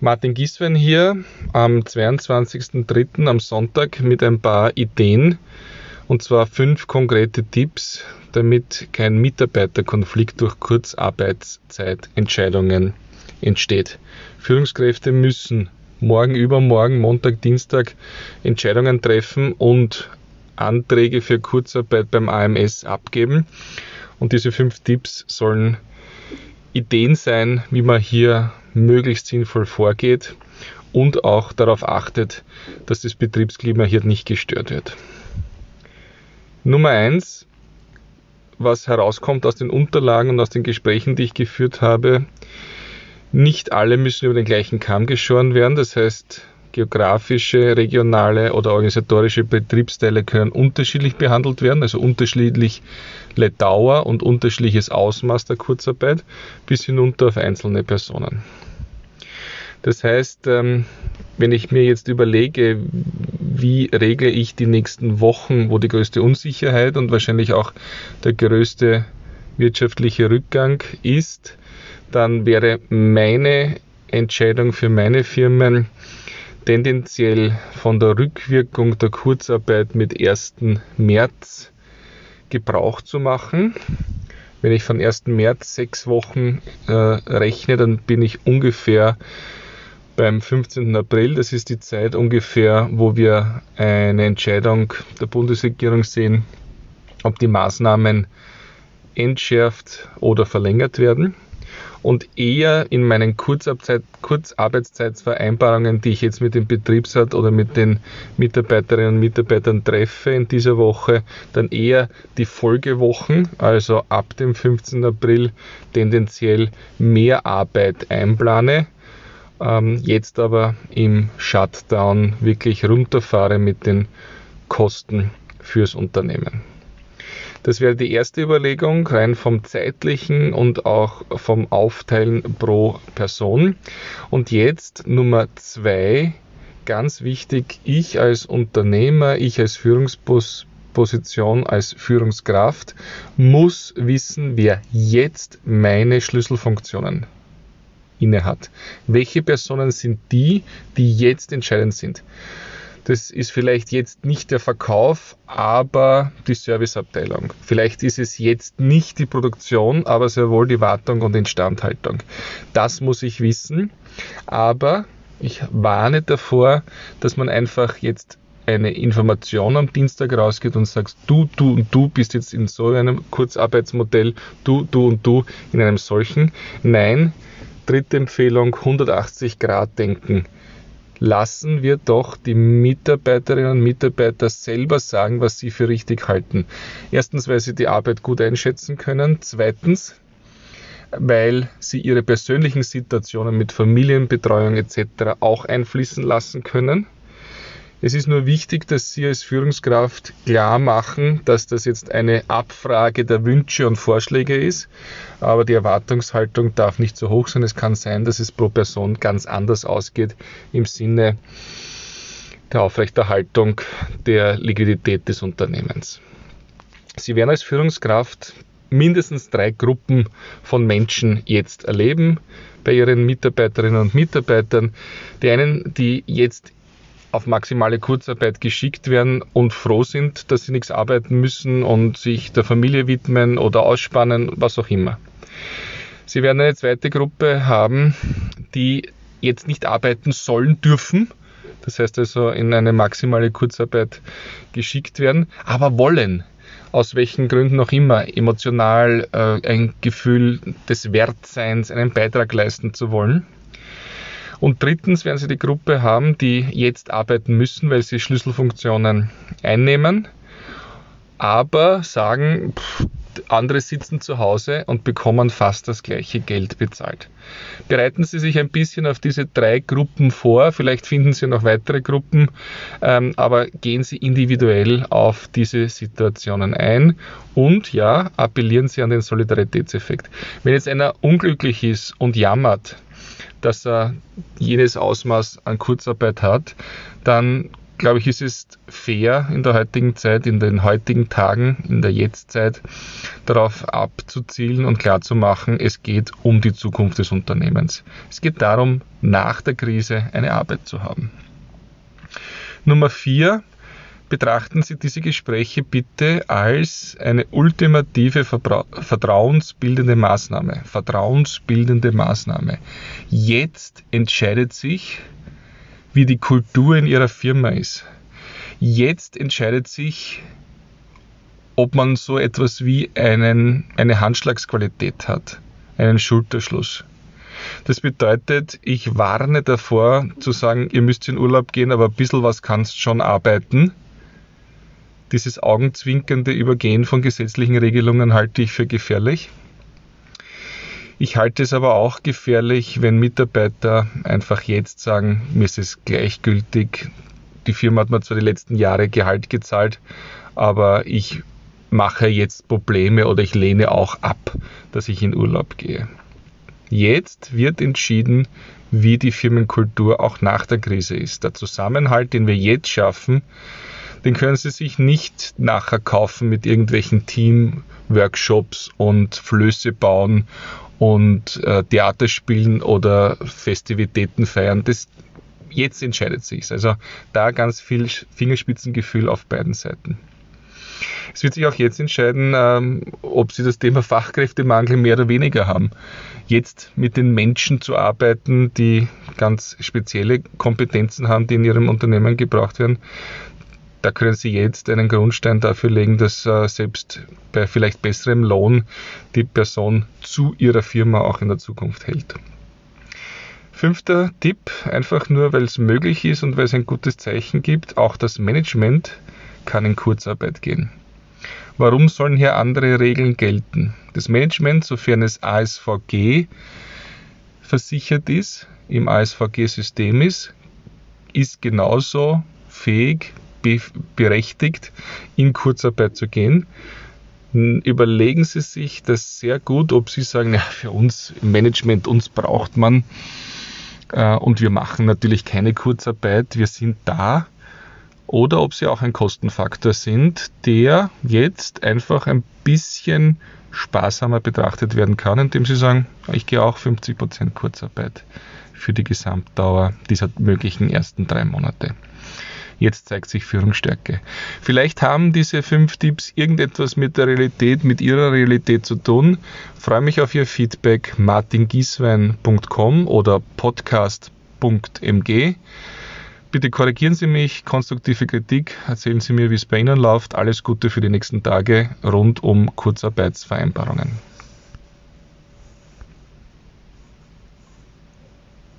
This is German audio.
Martin Gieswein hier am 22.03. am Sonntag mit ein paar Ideen und zwar fünf konkrete Tipps, damit kein Mitarbeiterkonflikt durch Kurzarbeitszeitentscheidungen entsteht. Führungskräfte müssen morgen, übermorgen, Montag, Dienstag Entscheidungen treffen und Anträge für Kurzarbeit beim AMS abgeben. Und diese fünf Tipps sollen Ideen sein, wie man hier möglichst sinnvoll vorgeht und auch darauf achtet, dass das Betriebsklima hier nicht gestört wird. Nummer eins, was herauskommt aus den Unterlagen und aus den Gesprächen, die ich geführt habe, nicht alle müssen über den gleichen Kamm geschoren werden. Das heißt, geografische, regionale oder organisatorische Betriebsteile können unterschiedlich behandelt werden, also unterschiedliche Dauer und unterschiedliches Ausmaß der Kurzarbeit bis hinunter auf einzelne Personen. Das heißt, ähm, wenn ich mir jetzt überlege, wie regle ich die nächsten Wochen, wo die größte Unsicherheit und wahrscheinlich auch der größte wirtschaftliche Rückgang ist, dann wäre meine Entscheidung für meine Firmen tendenziell von der Rückwirkung der Kurzarbeit mit 1. März Gebrauch zu machen. Wenn ich von 1. März sechs Wochen äh, rechne, dann bin ich ungefähr beim 15. April. Das ist die Zeit ungefähr, wo wir eine Entscheidung der Bundesregierung sehen, ob die Maßnahmen entschärft oder verlängert werden. Und eher in meinen Kurzarbeitszeitvereinbarungen, die ich jetzt mit dem Betriebsrat oder mit den Mitarbeiterinnen und Mitarbeitern treffe in dieser Woche, dann eher die Folgewochen, also ab dem 15. April tendenziell mehr Arbeit einplane ähm, jetzt aber im Shutdown wirklich runterfahre mit den Kosten fürs Unternehmen. Das wäre die erste Überlegung, rein vom zeitlichen und auch vom Aufteilen pro Person. Und jetzt Nummer zwei, ganz wichtig, ich als Unternehmer, ich als Führungsposition, als Führungskraft muss wissen, wer jetzt meine Schlüsselfunktionen innehat. Welche Personen sind die, die jetzt entscheidend sind? Das ist vielleicht jetzt nicht der Verkauf, aber die Serviceabteilung. Vielleicht ist es jetzt nicht die Produktion, aber sehr wohl die Wartung und Instandhaltung. Das muss ich wissen. Aber ich warne davor, dass man einfach jetzt eine Information am Dienstag rausgeht und sagst, du, du und du bist jetzt in so einem Kurzarbeitsmodell, du, du und du in einem solchen. Nein, Dritte Empfehlung, 180 Grad denken. Lassen wir doch die Mitarbeiterinnen und Mitarbeiter selber sagen, was sie für richtig halten. Erstens, weil sie die Arbeit gut einschätzen können. Zweitens, weil sie ihre persönlichen Situationen mit Familienbetreuung etc. auch einfließen lassen können. Es ist nur wichtig, dass Sie als Führungskraft klar machen, dass das jetzt eine Abfrage der Wünsche und Vorschläge ist, aber die Erwartungshaltung darf nicht so hoch sein. Es kann sein, dass es pro Person ganz anders ausgeht im Sinne der Aufrechterhaltung der Liquidität des Unternehmens. Sie werden als Führungskraft mindestens drei Gruppen von Menschen jetzt erleben bei Ihren Mitarbeiterinnen und Mitarbeitern. Die einen, die jetzt auf maximale Kurzarbeit geschickt werden und froh sind, dass sie nichts arbeiten müssen und sich der Familie widmen oder ausspannen, was auch immer. Sie werden eine zweite Gruppe haben, die jetzt nicht arbeiten sollen dürfen, das heißt also in eine maximale Kurzarbeit geschickt werden, aber wollen. Aus welchen Gründen auch immer, emotional äh, ein Gefühl des Wertseins, einen Beitrag leisten zu wollen. Und drittens werden Sie die Gruppe haben, die jetzt arbeiten müssen, weil sie Schlüsselfunktionen einnehmen, aber sagen, pff, andere sitzen zu Hause und bekommen fast das gleiche Geld bezahlt. Bereiten Sie sich ein bisschen auf diese drei Gruppen vor, vielleicht finden Sie noch weitere Gruppen, ähm, aber gehen Sie individuell auf diese Situationen ein und ja, appellieren Sie an den Solidaritätseffekt. Wenn jetzt einer unglücklich ist und jammert, dass er jenes Ausmaß an Kurzarbeit hat, dann glaube ich, ist es fair in der heutigen Zeit, in den heutigen Tagen, in der Jetztzeit, darauf abzuzielen und klarzumachen, es geht um die Zukunft des Unternehmens. Es geht darum, nach der Krise eine Arbeit zu haben. Nummer vier, betrachten Sie diese Gespräche bitte als eine ultimative vertrauensbildende Maßnahme. Vertrauensbildende Maßnahme. Jetzt entscheidet sich, wie die Kultur in Ihrer Firma ist. Jetzt entscheidet sich, ob man so etwas wie einen, eine Handschlagsqualität hat, einen Schulterschluss. Das bedeutet, ich warne davor zu sagen, ihr müsst in Urlaub gehen, aber ein bisschen was kannst schon arbeiten. Dieses augenzwinkernde Übergehen von gesetzlichen Regelungen halte ich für gefährlich. Ich halte es aber auch gefährlich, wenn Mitarbeiter einfach jetzt sagen, mir ist es gleichgültig, die Firma hat mir zwar die letzten Jahre Gehalt gezahlt, aber ich mache jetzt Probleme oder ich lehne auch ab, dass ich in Urlaub gehe. Jetzt wird entschieden, wie die Firmenkultur auch nach der Krise ist. Der Zusammenhalt, den wir jetzt schaffen, den können Sie sich nicht nachher kaufen mit irgendwelchen Team-Workshops und Flöße bauen und äh, Theater spielen oder Festivitäten feiern. Das, jetzt entscheidet sich Also da ganz viel Fingerspitzengefühl auf beiden Seiten. Es wird sich auch jetzt entscheiden, ähm, ob Sie das Thema Fachkräftemangel mehr oder weniger haben. Jetzt mit den Menschen zu arbeiten, die ganz spezielle Kompetenzen haben, die in Ihrem Unternehmen gebraucht werden, da können Sie jetzt einen Grundstein dafür legen, dass äh, selbst bei vielleicht besserem Lohn die Person zu ihrer Firma auch in der Zukunft hält. Fünfter Tipp, einfach nur, weil es möglich ist und weil es ein gutes Zeichen gibt, auch das Management kann in Kurzarbeit gehen. Warum sollen hier andere Regeln gelten? Das Management, sofern es ASVG versichert ist, im ASVG-System ist, ist genauso fähig, berechtigt, in Kurzarbeit zu gehen. Überlegen Sie sich das sehr gut, ob Sie sagen, ja, für uns im Management, uns braucht man äh, und wir machen natürlich keine Kurzarbeit, wir sind da. Oder ob Sie auch ein Kostenfaktor sind, der jetzt einfach ein bisschen sparsamer betrachtet werden kann, indem Sie sagen, ich gehe auch 50% Kurzarbeit für die Gesamtdauer dieser möglichen ersten drei Monate. Jetzt zeigt sich Führungsstärke. Vielleicht haben diese fünf Tipps irgendetwas mit der Realität, mit Ihrer Realität zu tun. Freue mich auf Ihr Feedback martingieswein.com oder podcast.mg. Bitte korrigieren Sie mich, konstruktive Kritik, erzählen Sie mir, wie es bei Ihnen läuft. Alles Gute für die nächsten Tage rund um Kurzarbeitsvereinbarungen.